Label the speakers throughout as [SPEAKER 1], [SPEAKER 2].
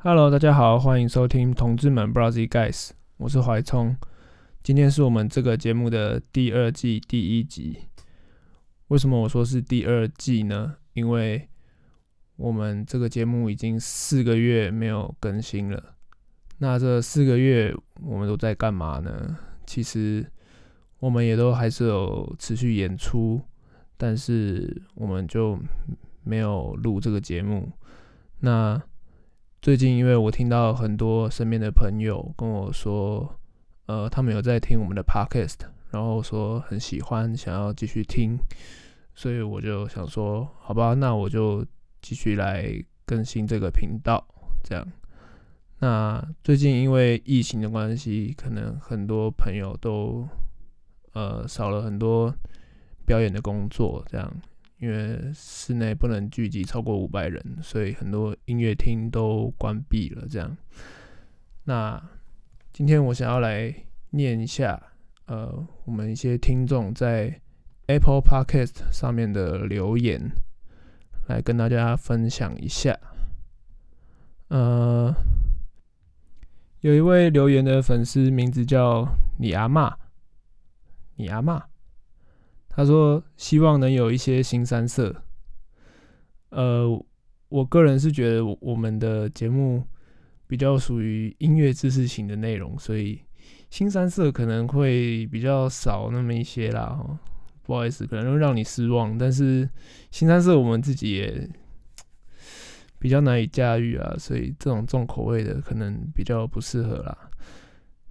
[SPEAKER 1] Hello，大家好，欢迎收听《同志们 Browsy Guys》，我是怀聪。今天是我们这个节目的第二季第一集。为什么我说是第二季呢？因为我们这个节目已经四个月没有更新了。那这四个月我们都在干嘛呢？其实我们也都还是有持续演出，但是我们就没有录这个节目。那最近，因为我听到很多身边的朋友跟我说，呃，他们有在听我们的 podcast，然后说很喜欢，想要继续听，所以我就想说，好吧，那我就继续来更新这个频道。这样，那最近因为疫情的关系，可能很多朋友都呃少了很多表演的工作，这样。因为室内不能聚集超过五百人，所以很多音乐厅都关闭了。这样，那今天我想要来念一下，呃，我们一些听众在 Apple Podcast 上面的留言，来跟大家分享一下。呃，有一位留言的粉丝名字叫你阿妈，你阿妈。他说：“希望能有一些新三色。”呃，我个人是觉得我们的节目比较属于音乐知识型的内容，所以新三色可能会比较少那么一些啦。不好意思，可能会让你失望。但是新三色我们自己也比较难以驾驭啊，所以这种重口味的可能比较不适合啦。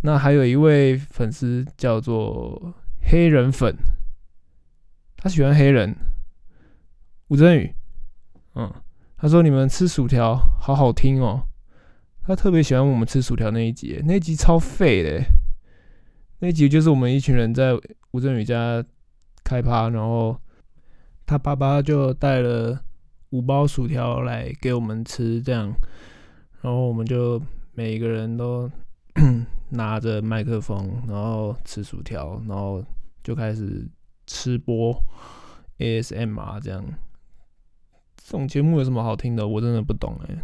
[SPEAKER 1] 那还有一位粉丝叫做黑人粉。他喜欢黑人，吴镇宇，嗯，他说你们吃薯条好好听哦。他特别喜欢我们吃薯条那一集，那一集超废的。那一集就是我们一群人在吴镇宇家开趴，然后他爸爸就带了五包薯条来给我们吃，这样，然后我们就每个人都 拿着麦克风，然后吃薯条，然后就开始。吃播 ASMR 这样，这种节目有什么好听的？我真的不懂哎。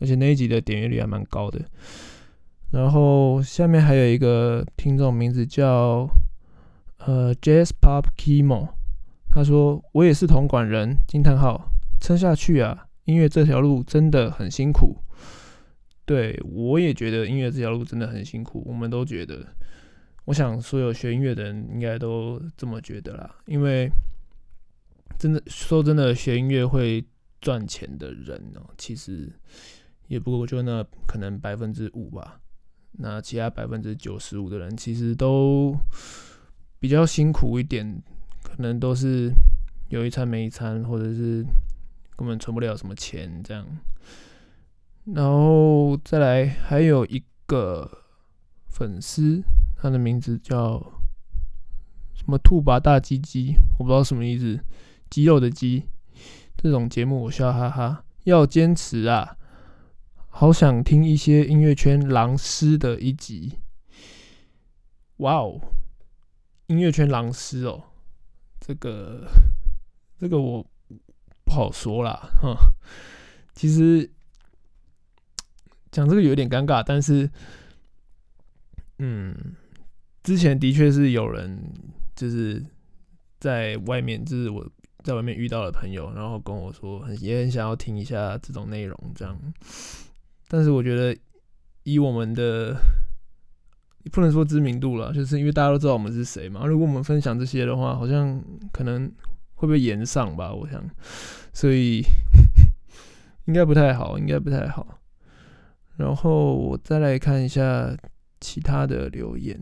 [SPEAKER 1] 而且那一集的点阅率还蛮高的。然后下面还有一个听众名字叫呃 Jazz Pop Kimo，他说我也是同管人，惊叹号，撑下去啊！音乐这条路真的很辛苦。对我也觉得音乐这条路真的很辛苦，我们都觉得。我想，所有学音乐的人应该都这么觉得啦。因为真的说真的，学音乐会赚钱的人哦，其实也不过就那可能百分之五吧。那其他百分之九十五的人，其实都比较辛苦一点，可能都是有一餐没一餐，或者是根本存不了什么钱这样。然后再来，还有一个粉丝。他的名字叫什么“兔拔大鸡鸡”，我不知道什么意思，肌肉的鸡。这种节目我笑哈哈，要坚持啊！好想听一些音乐圈狼师的一集。哇哦，音乐圈狼师哦，这个这个我不好说啦，哈。其实讲这个有点尴尬，但是，嗯。之前的确是有人就是在外面，就是我在外面遇到的朋友，然后跟我说，很也很想要听一下这种内容，这样。但是我觉得以我们的不能说知名度了，就是因为大家都知道我们是谁嘛。如果我们分享这些的话，好像可能会被延上吧，我想，所以 应该不太好，应该不太好。然后我再来看一下其他的留言。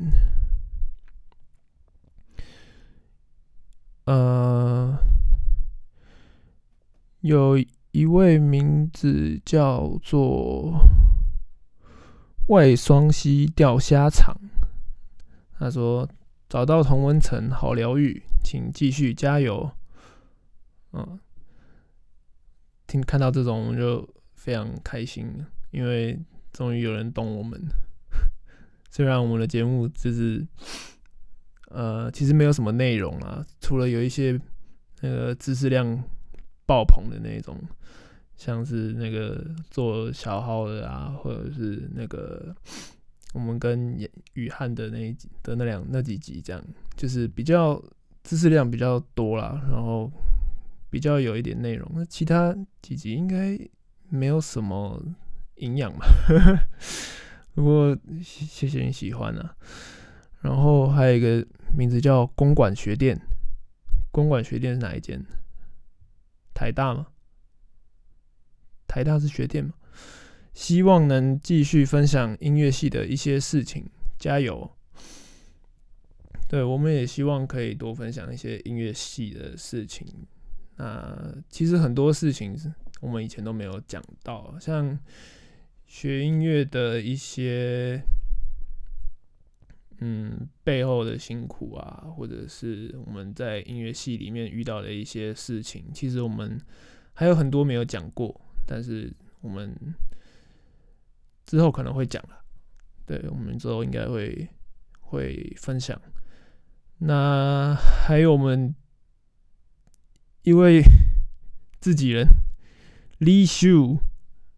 [SPEAKER 1] 呃，有一位名字叫做外双溪钓虾场，他说找到同温层好疗愈，请继续加油。嗯，听看到这种就非常开心，因为终于有人懂我们。虽然我们的节目就是。呃，其实没有什么内容啊，除了有一些那个知识量爆棚的那种，像是那个做小号的啊，或者是那个我们跟雨汉的那一集的那两那几集，这样就是比较知识量比较多啦，然后比较有一点内容。那其他几集应该没有什么营养吧？不过谢谢你喜欢啊。然后还有一个名字叫公馆学店，公馆学店是哪一间？台大吗？台大是学店吗？希望能继续分享音乐系的一些事情，加油！对，我们也希望可以多分享一些音乐系的事情。那其实很多事情我们以前都没有讲到，像学音乐的一些，嗯，背后的辛苦啊，或者是我们在音乐系里面遇到的一些事情，其实我们还有很多没有讲过。但是我们之后可能会讲了，对我们之后应该会会分享。那还有我们一位 自己人李秀，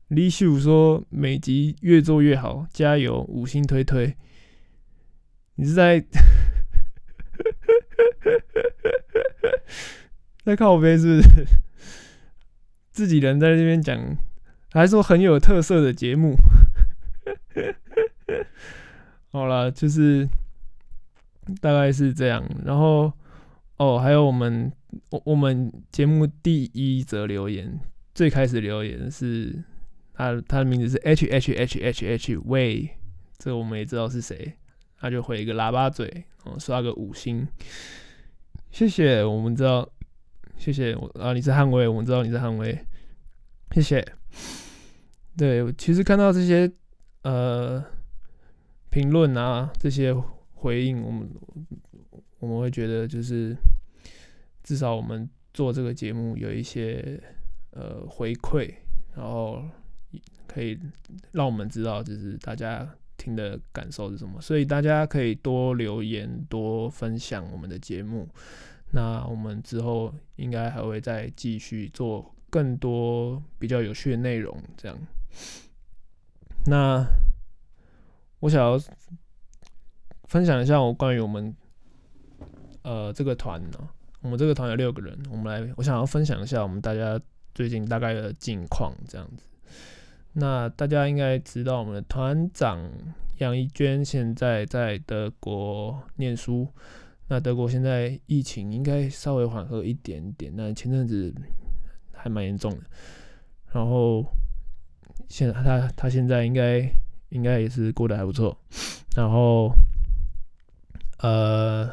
[SPEAKER 1] 李秀说每集越做越好，加油，五星推推。你是在 在靠我背是不是？自己人在这边讲，还说很有特色的节目。好了，就是大概是这样。然后哦，还有我们我我们节目第一则留言，最开始留言是他他的名字是 H H H H H 喂，这我们也知道是谁，他就回一个喇叭嘴，哦，刷个五星，谢谢，我们知道。谢谢我啊！你是捍卫，我们知道你是捍卫，谢谢。对，其实看到这些呃评论啊，这些回应，我们我们会觉得就是至少我们做这个节目有一些呃回馈，然后可以让我们知道就是大家听的感受是什么，所以大家可以多留言，多分享我们的节目。那我们之后应该还会再继续做更多比较有趣的内容，这样。那我想要分享一下我关于我们呃这个团呢，我们这个团有六个人，我们来，我想要分享一下我们大家最近大概的近况，这样子。那大家应该知道，我们的团长杨一娟现在在德国念书。那德国现在疫情应该稍微缓和一点点，那前阵子还蛮严重的。然后现他他现在应该应该也是过得还不错。然后呃，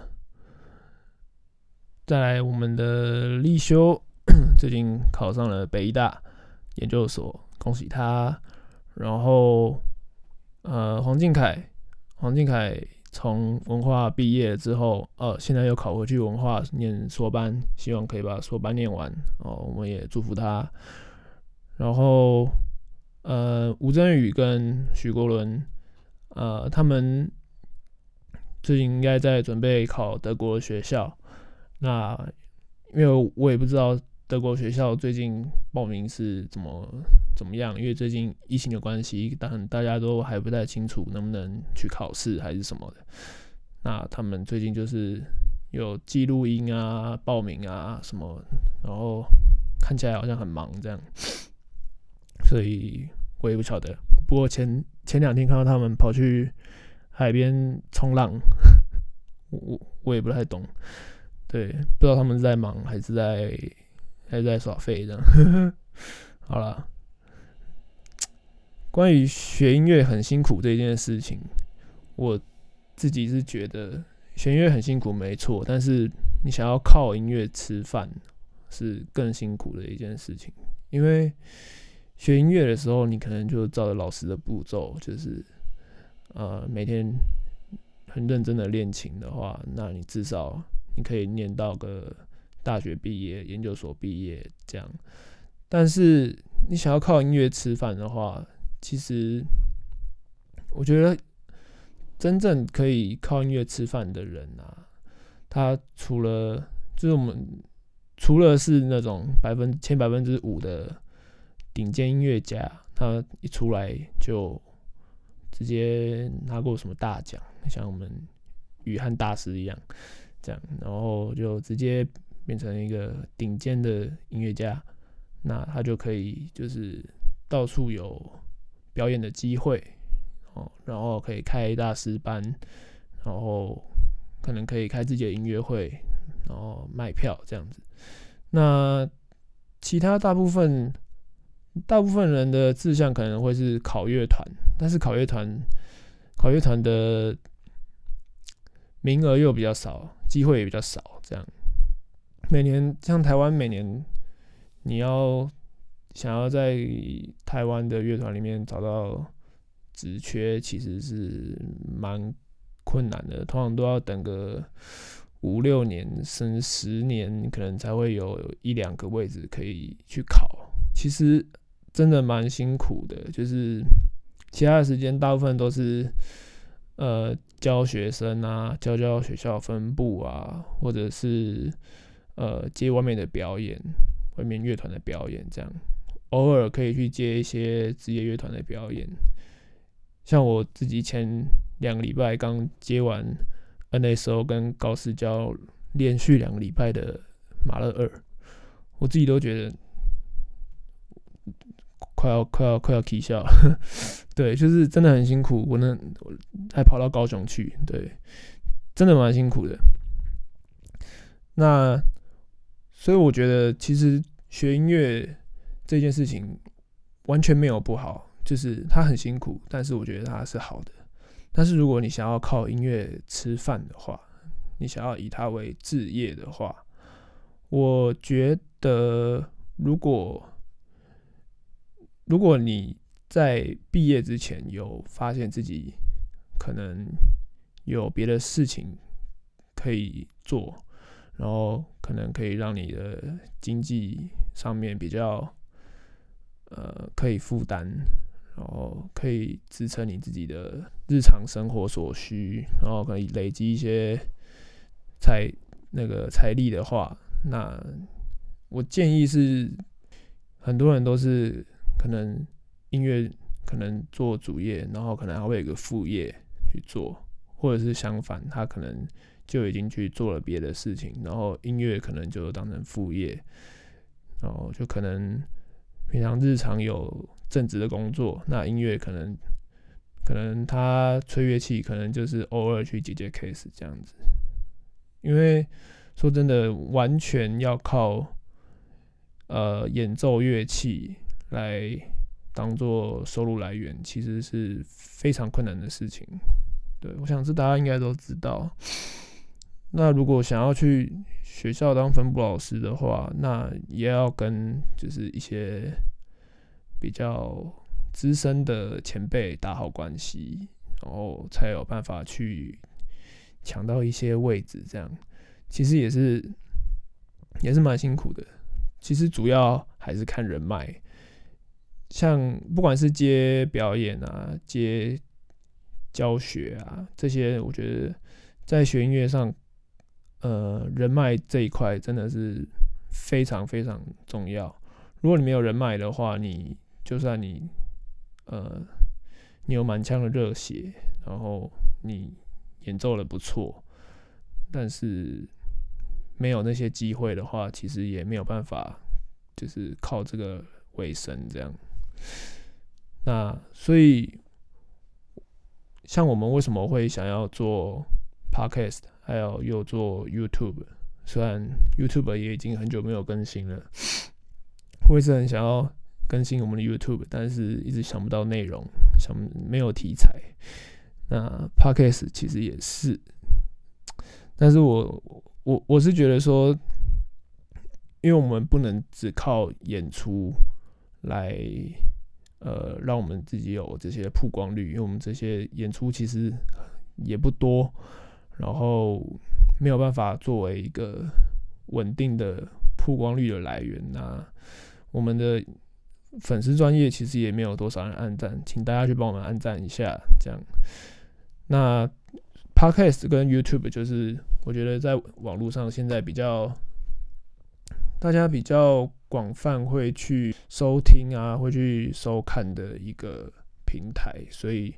[SPEAKER 1] 再来我们的立修 最近考上了北医大研究所，恭喜他。然后呃，黄靖凯，黄靖凯。从文化毕业之后，呃，现在又考回去文化念硕班，希望可以把硕班念完哦。我们也祝福他。然后，呃，吴镇宇跟许国伦，呃，他们最近应该在准备考德国学校。那因为我也不知道德国学校最近报名是怎么怎么样，因为最近疫情的关系，但大家都还不太清楚能不能去考试还是什么的。那他们最近就是有记录音啊、报名啊什么，然后看起来好像很忙这样，所以我也不晓得。不过前前两天看到他们跑去海边冲浪，我我我也不太懂，对，不知道他们是在忙还是在还是在耍废这样。好了。关于学音乐很辛苦这件事情，我自己是觉得学音乐很辛苦，没错。但是你想要靠音乐吃饭，是更辛苦的一件事情。因为学音乐的时候，你可能就照着老师的步骤，就是呃每天很认真的练琴的话，那你至少你可以念到个大学毕业、研究所毕业这样。但是你想要靠音乐吃饭的话，其实，我觉得真正可以靠音乐吃饭的人啊，他除了就是我们除了是那种百分前百分之五的顶尖音乐家，他一出来就直接拿过什么大奖，像我们雨汉大师一样，这样，然后就直接变成一个顶尖的音乐家，那他就可以就是到处有表演的机会，哦，然后可以开大师班，然后可能可以开自己的音乐会，然后卖票这样子。那其他大部分大部分人的志向可能会是考乐团，但是考乐团考乐团的名额又比较少，机会也比较少。这样每年像台湾每年你要想要在台湾的乐团里面找到职缺，其实是蛮困难的，通常都要等个。五六年甚至十年，可能才会有一两个位置可以去考。其实真的蛮辛苦的，就是其他的时间大部分都是呃教学生啊，教教学校分部啊，或者是呃接外面的表演，外面乐团的表演这样。偶尔可以去接一些职业乐团的表演，像我自己前两个礼拜刚接完。N.S.O 跟高世交连续两个礼拜的马勒二，我自己都觉得快要快要快要啼笑。对，就是真的很辛苦，我能还跑到高雄去，对，真的蛮辛苦的。那所以我觉得，其实学音乐这件事情完全没有不好，就是他很辛苦，但是我觉得他是好的。但是如果你想要靠音乐吃饭的话，你想要以它为置业的话，我觉得如果如果你在毕业之前有发现自己可能有别的事情可以做，然后可能可以让你的经济上面比较呃可以负担。然后可以支撑你自己的日常生活所需，然后可以累积一些财那个财力的话，那我建议是很多人都是可能音乐可能做主业，然后可能还会有个副业去做，或者是相反，他可能就已经去做了别的事情，然后音乐可能就当成副业，然后就可能平常日常有。正职的工作，那音乐可能可能他吹乐器，可能就是偶尔去接接 case 这样子。因为说真的，完全要靠呃演奏乐器来当做收入来源，其实是非常困难的事情。对我想这大家应该都知道。那如果想要去学校当分部老师的话，那也要跟就是一些。比较资深的前辈打好关系，然后才有办法去抢到一些位置。这样其实也是也是蛮辛苦的。其实主要还是看人脉，像不管是接表演啊、接教学啊这些，我觉得在学音乐上，呃，人脉这一块真的是非常非常重要。如果你没有人脉的话，你就算你，呃，你有满腔的热血，然后你演奏的不错，但是没有那些机会的话，其实也没有办法，就是靠这个为生这样。那所以，像我们为什么会想要做 podcast，还有又做 YouTube？虽然 YouTube 也已经很久没有更新了，我也是很想要。更新我们的 YouTube，但是一直想不到内容，想没有题材。那 Podcast 其实也是，但是我我我是觉得说，因为我们不能只靠演出来，呃，让我们自己有这些曝光率，因为我们这些演出其实也不多，然后没有办法作为一个稳定的曝光率的来源。那我们的。粉丝专业其实也没有多少人按赞，请大家去帮我们按赞一下。这样，那 Podcast 跟 YouTube 就是我觉得在网络上现在比较大家比较广泛会去收听啊，会去收看的一个平台，所以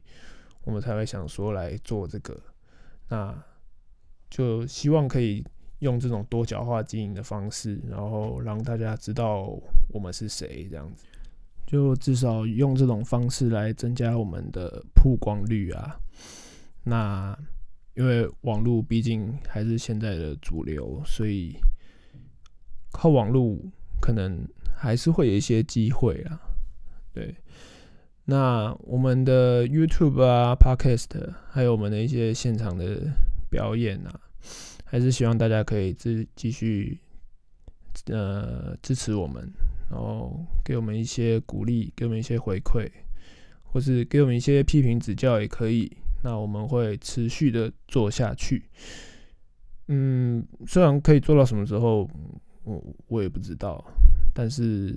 [SPEAKER 1] 我们才会想说来做这个。那就希望可以用这种多角化经营的方式，然后让大家知道我们是谁，这样子。就至少用这种方式来增加我们的曝光率啊。那因为网络毕竟还是现在的主流，所以靠网络可能还是会有一些机会啊。对，那我们的 YouTube 啊、Podcast，还有我们的一些现场的表演啊，还是希望大家可以继继续呃支持我们。然后给我们一些鼓励，给我们一些回馈，或是给我们一些批评指教也可以。那我们会持续的做下去。嗯，虽然可以做到什么时候，我我也不知道，但是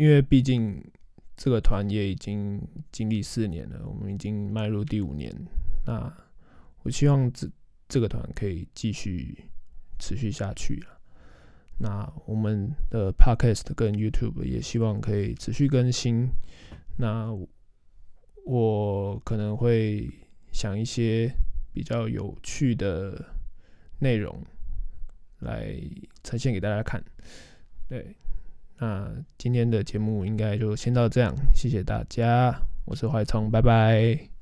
[SPEAKER 1] 因为毕竟这个团也已经经历四年了，我们已经迈入第五年。那我希望这这个团可以继续持续下去啊。那我们的 Podcast 跟 YouTube 也希望可以持续更新。那我可能会想一些比较有趣的内容来呈现给大家看。对，那今天的节目应该就先到这样，谢谢大家，我是怀聪，拜拜。